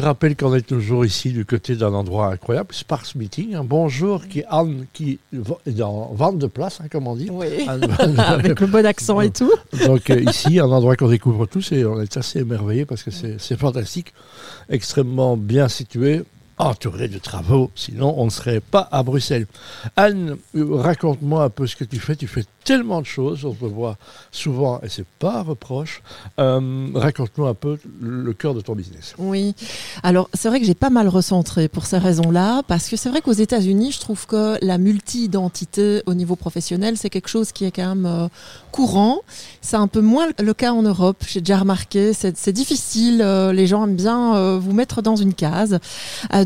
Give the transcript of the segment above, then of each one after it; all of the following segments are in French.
Je rappelle qu'on est toujours ici du côté d'un endroit incroyable, Sparks Meeting. Un bonjour qui, Anne, qui est dans vente de place, hein, comme on dit. Oui, avec le bon accent et tout. Donc euh, ici, un endroit qu'on découvre tous et on est assez émerveillés parce que c'est fantastique, extrêmement bien situé, entouré de travaux, sinon on ne serait pas à Bruxelles. Anne, raconte-moi un peu ce que tu fais. Tu fais tellement de choses, on te voit souvent, et c'est pas un reproche. Euh, raconte-nous un peu le cœur de ton business. Oui, alors c'est vrai que j'ai pas mal recentré pour ces raisons-là, parce que c'est vrai qu'aux États-Unis, je trouve que la multi-identité au niveau professionnel, c'est quelque chose qui est quand même euh, courant. C'est un peu moins le cas en Europe, j'ai déjà remarqué. C'est difficile, euh, les gens aiment bien vous mettre dans une case.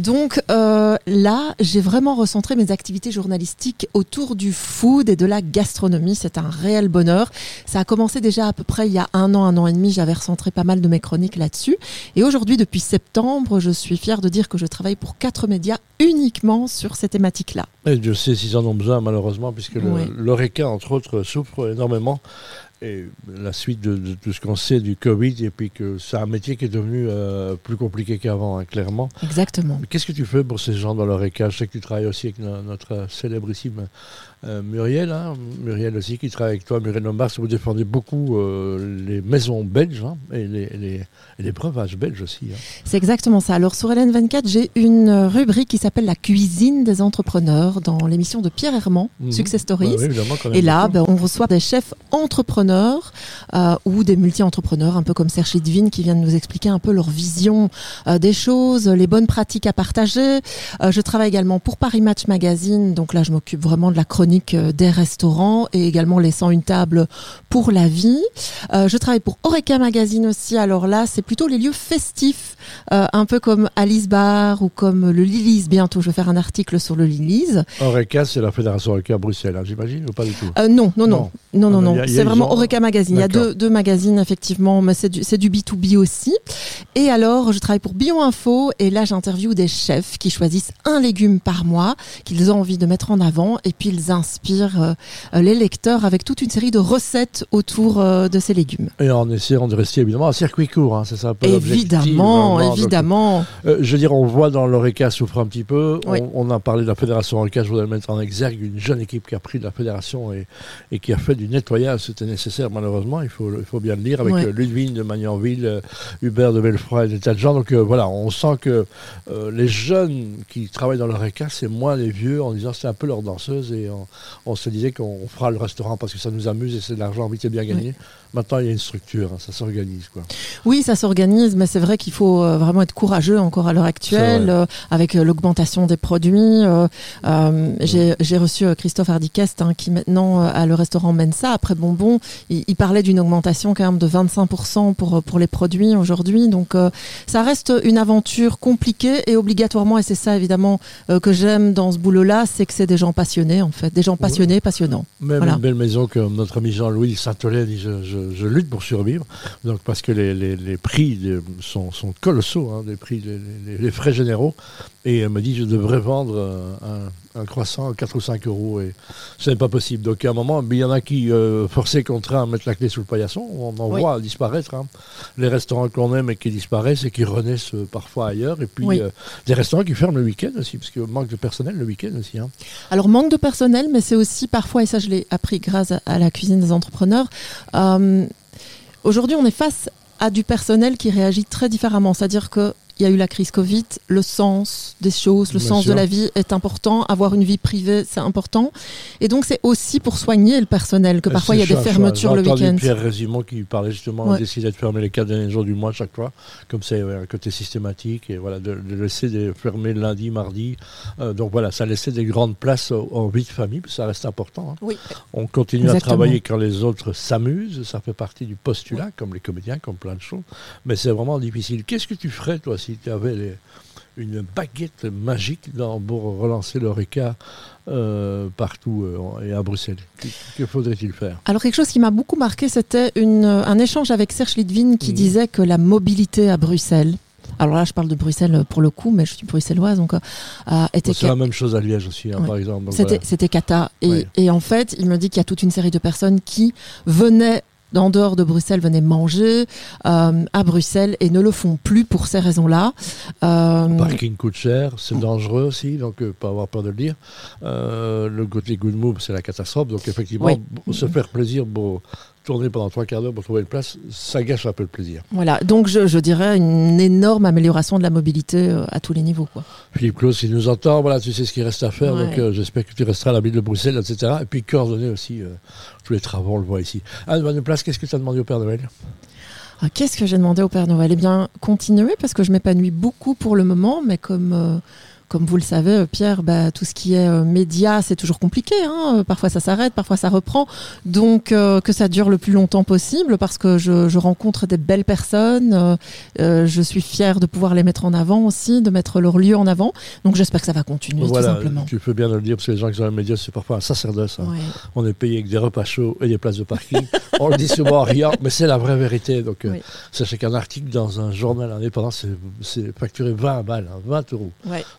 Donc là, j'ai vraiment recentré mes activités journalistiques autour du food et de la gastronomie c'est un réel bonheur. Ça a commencé déjà à peu près il y a un an, un an et demi. J'avais recentré pas mal de mes chroniques là-dessus. Et aujourd'hui, depuis septembre, je suis fière de dire que je travaille pour quatre médias uniquement sur ces thématiques-là. Et je sais s'ils en ont besoin, malheureusement, puisque l'ORECA, entre autres, souffre énormément et la suite de, tout ce qu'on sait du Covid, et puis que c'est un métier qui est devenu euh, plus compliqué qu'avant, hein, clairement. Exactement. Qu'est-ce que tu fais pour ces gens dans leur écart Je sais que tu travailles aussi avec notre célébrissime euh, Muriel, hein, Muriel aussi qui travaille avec toi, Muriel Lombard, vous défendez beaucoup euh, les maisons belges hein, et, les, les, les, breuvages belges aussi. C'est exactement ça. Alors sur LN24, j'ai une rubrique qui s'appelle la cuisine des entrepreneurs dans l'émission de Pierre Herman, mhm. Success Stories. et là, ben, on reçoit des chefs entrepreneurs euh, ou des multi-entrepreneurs, un peu comme Serge Lidvin qui vient de nous expliquer un peu leur vision des choses, les bonnes pratiques à partager. je travaille également pour Paris Match Magazine, donc là je m'occupe vraiment de la chronique euh, des restaurants et également laissant une table pour la vie. Euh, je travaille pour Oreca Magazine aussi. Alors là, c'est plutôt les lieux festifs, euh, un peu comme Alice Bar ou comme le Lilies. Bientôt, je vais faire un article sur le Lilies. Oreca, c'est la fédération Oreca Bruxelles, hein, j'imagine, ou pas du tout? Non, non, non, non, non, non. C'est vraiment Oreca Magazine. Il y a deux, deux magazines effectivement, mais c'est du, du B2B aussi. Et alors, je travaille pour Bio Info et là, j'interviewe des chefs qui choisissent un légume par mois qu'ils ont envie de mettre en avant et puis ils inspire euh, les lecteurs avec toute une série de recettes autour euh, de ces légumes. Et en essayant de rester évidemment à circuit court, hein, c'est ça un peu Évidemment, évidemment. Euh, je veux dire, on voit dans l'ORECA souffre un petit peu. On, a parlé de la fédération ORECA, je voudrais mettre en exergue une jeune équipe qui a pris de la fédération et, et qui a fait du nettoyage. C'était nécessaire malheureusement, il faut, il faut bien le dire, avec Ludwig de Magnanville, Hubert de Belfroy et des tas de gens. Donc voilà, on sent que les jeunes qui travaillent dans l'ORECA, c'est moins les vieux en disant c'est un peu leur danseuse et on, on se disait qu'on fera le restaurant parce que ça nous amuse et c'est de l'argent vite et bien gagné. Maintenant, il y a une structure, hein, ça s'organise. quoi. Oui, ça s'organise, mais c'est vrai qu'il faut euh, vraiment être courageux encore à l'heure actuelle, euh, avec euh, l'augmentation des produits. J'ai reçu Christophe Hardicest, hein, qui maintenant a le restaurant Mensa, après Bonbon. Il, il parlait d'une augmentation quand même de 25% pour, pour les produits aujourd'hui. Donc, ça reste une aventure compliquée et obligatoirement, et c'est ça évidemment que j'aime dans ce boulot-là, c'est que c'est des gens passionnés, en fait, des gens passionnés, passionnants. Même une belle maison comme notre ami Jean-Louis Saint-Olé dit je je, lutte pour survivre, donc parce que les, prix sont, colossaux, hein, les prix, les, frais généraux. Et elle me dit je devrais vendre euh, un, croissant à 4 ou 5 euros et ce n'est pas possible. Donc à un moment, il y en a qui, euh, forcés contraints à mettre la clé sous le paillasson, on en voit disparaître hein. les restaurants qu'on aime et qui disparaissent et qui renaissent euh, parfois ailleurs. Et puis des restaurants qui ferment le week-end aussi, parce que manque de personnel le week-end aussi. Hein. Alors manque de personnel, mais c'est aussi parfois, et ça je l'ai appris grâce à la cuisine des entrepreneurs, aujourd'hui on est face à du personnel qui réagit très différemment. C'est-à-dire que il y a eu la crise Covid, le sens des choses, le sens de la vie est important, avoir une vie privée, c'est important. Et donc, c'est aussi pour soigner le personnel que parfois il y a des fermetures le week-end. Pierre Résimon qui parlait justement ouais. décider de fermer les quatre derniers jours du mois chaque fois, comme c'est un côté systématique, et voilà, de, laisser des, fermer lundi, mardi. Euh, donc voilà, ça laissait des grandes places en vie de famille, ça reste important. Hein. Oui. On continue à travailler quand les autres s'amusent, ça fait partie du postulat, comme les comédiens, comme plein de choses. Mais c'est vraiment difficile. Qu'est-ce que tu ferais, toi, si tu avais une baguette magique pour relancer l'ORECA euh, partout euh, et à Bruxelles Que, faudrait-il faire? Alors quelque chose qui m'a beaucoup marqué, c'était un échange avec Serge Lidvin qui mmh. disait que la mobilité à Bruxelles, alors là, je parle de Bruxelles pour le coup, mais je suis bruxelloise, donc euh, était. c'est la même chose à Liège aussi, hein, par exemple. C'était, Kata, et, et, en fait, il me dit qu'il y a toute une série de personnes qui venaient d'en dehors de Bruxelles venaient manger euh, à Bruxelles et ne le font plus pour ces raisons-là. Euh, le parking coûte cher, c'est dangereux aussi, donc euh, pas avoir peur de le dire. le côté good move, c'est la catastrophe, donc effectivement, se faire plaisir, bon, tourner pendant trois quarts d'heure pour trouver une place, ça gâche un peu le plaisir. Voilà, donc je, dirais une énorme amélioration de la mobilité euh, à tous les niveaux. Quoi. Philippe Claus, s'il nous entend, voilà, tu sais ce qu'il reste à faire, donc euh, j'espère que tu resteras à la ville de Bruxelles, etc. Et puis coordonner aussi euh, tous les travaux, on le voit ici. Anne Van de Place, qu'est-ce que tu as demandé au Père Noël? Ah, Qu'est-ce que j'ai demandé au Père Noël? Eh bien, continuer, parce que je m'épanouis beaucoup pour le moment, mais comme comme vous le savez, euh, Pierre, bah, tout ce qui est euh, média, c'est toujours compliqué. Hein. Euh, parfois ça s'arrête, parfois ça reprend. Donc que ça dure le plus longtemps possible parce que je, rencontre des belles personnes. je suis fière de pouvoir les mettre en avant aussi, de mettre leur lieu en avant. Donc j'espère que ça va continuer tout simplement. Tu peux bien le dire parce que les gens qui sont dans les médias, c'est parfois un sacerdoce. Hein. On est payé avec des repas chauds et des places de parking. On le dit souvent rien, mais c'est la vraie vérité. Donc sachez qu'un article dans un journal indépendant, c'est facturé 20 balles, 20 hein, euros.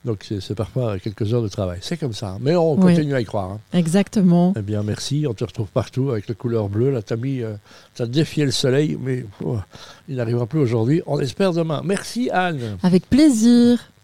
Donc c'est parfois quelques heures de travail. C'est comme ça. Mais on continue à y croire. Hein. Exactement. Eh bien, merci. On te retrouve partout avec la couleur bleue. Là, t'as mis, euh, as défié le soleil, mais oh, il n'arrivera plus aujourd'hui. On espère demain. Merci, Anne. Avec plaisir.